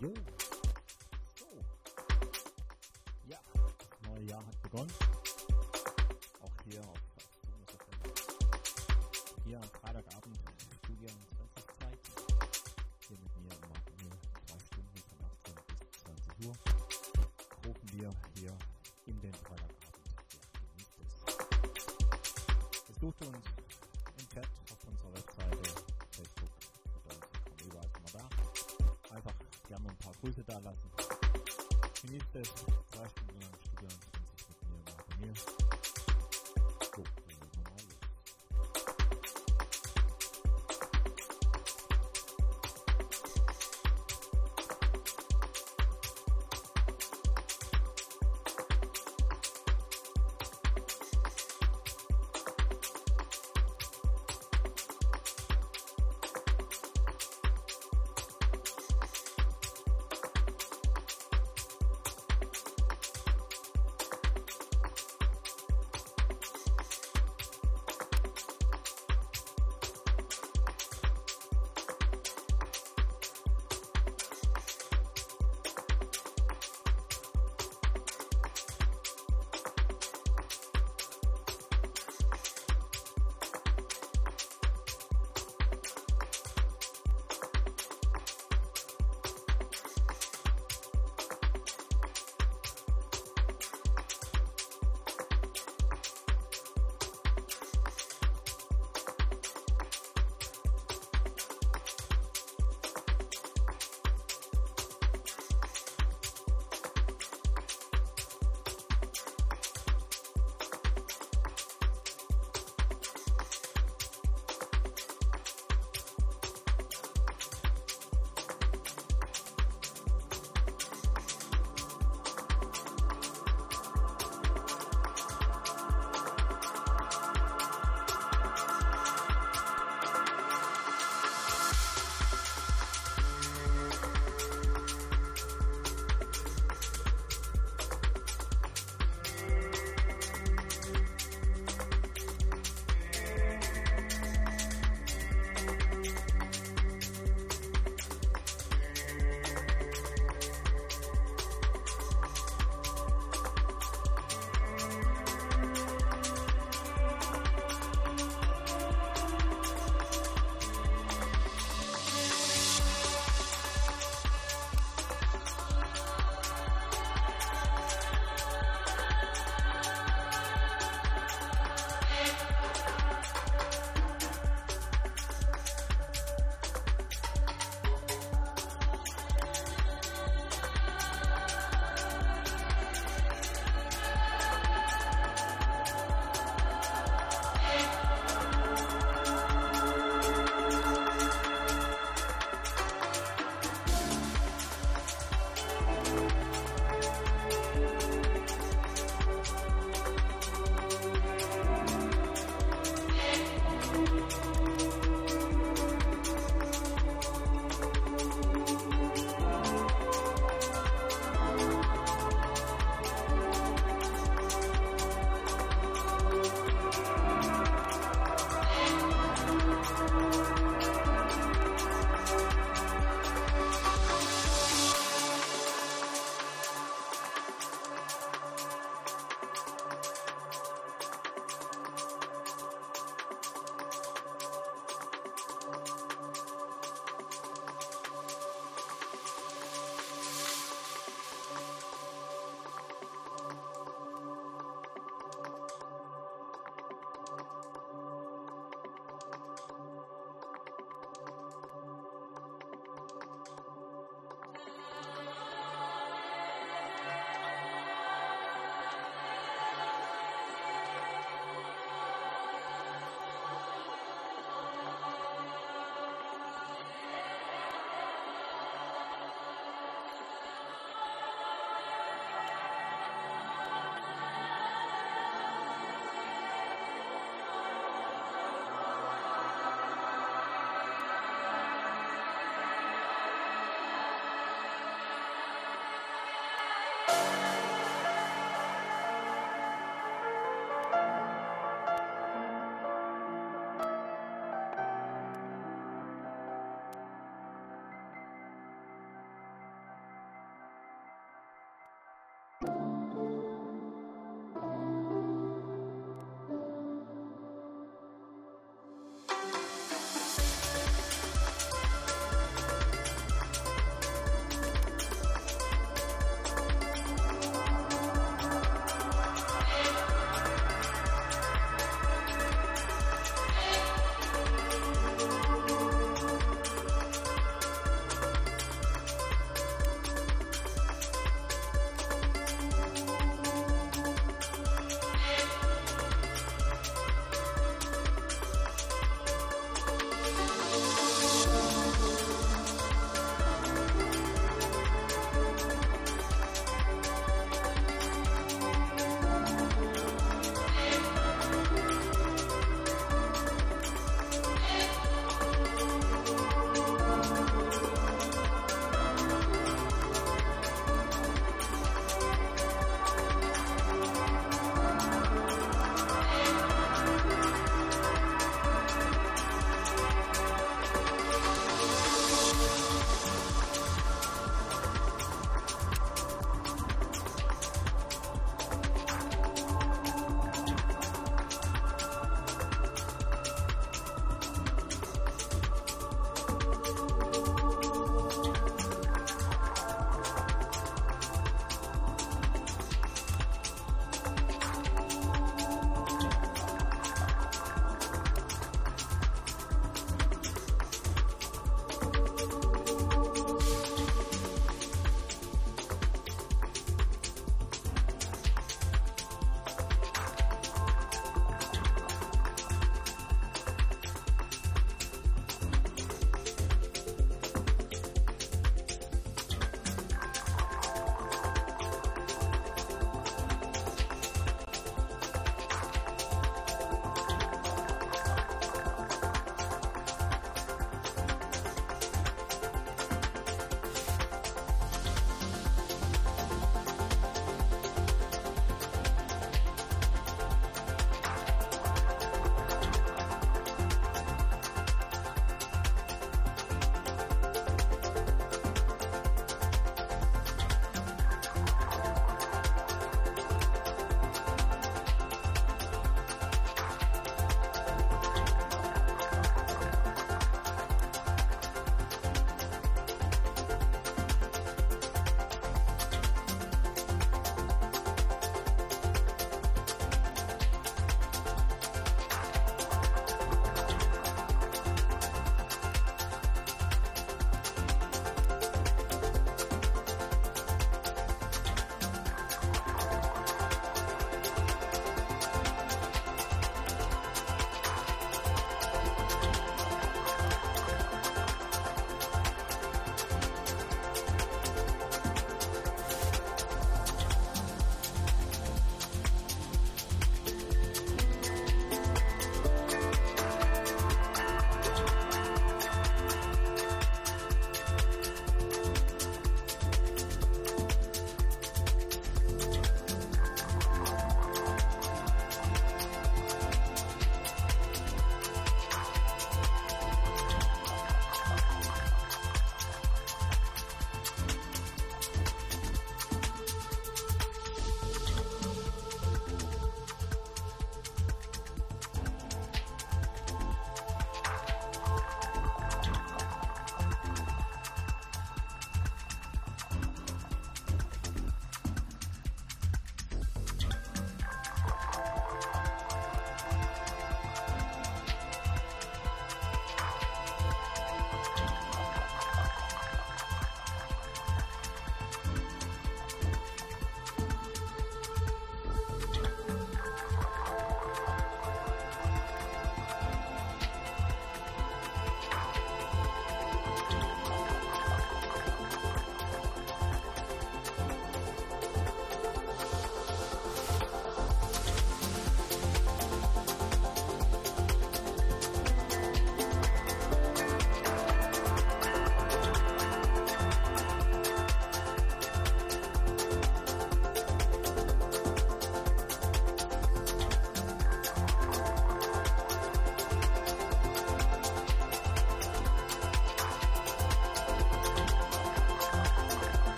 Jo. So. Ja, das neue Jahr hat begonnen. Auch hier auf. Hier am Freitagabend, Studio 20 Zeit. Hier mit mir immer nur zwei Stunden von 18 bis 20 Uhr. Rufen wir hier in den Freitagabend. Ja, genießt es. Besucht uns da lassen. Genießt es, zwei Stunden lang Studio 20 mit mir, Marco mir.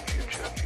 future.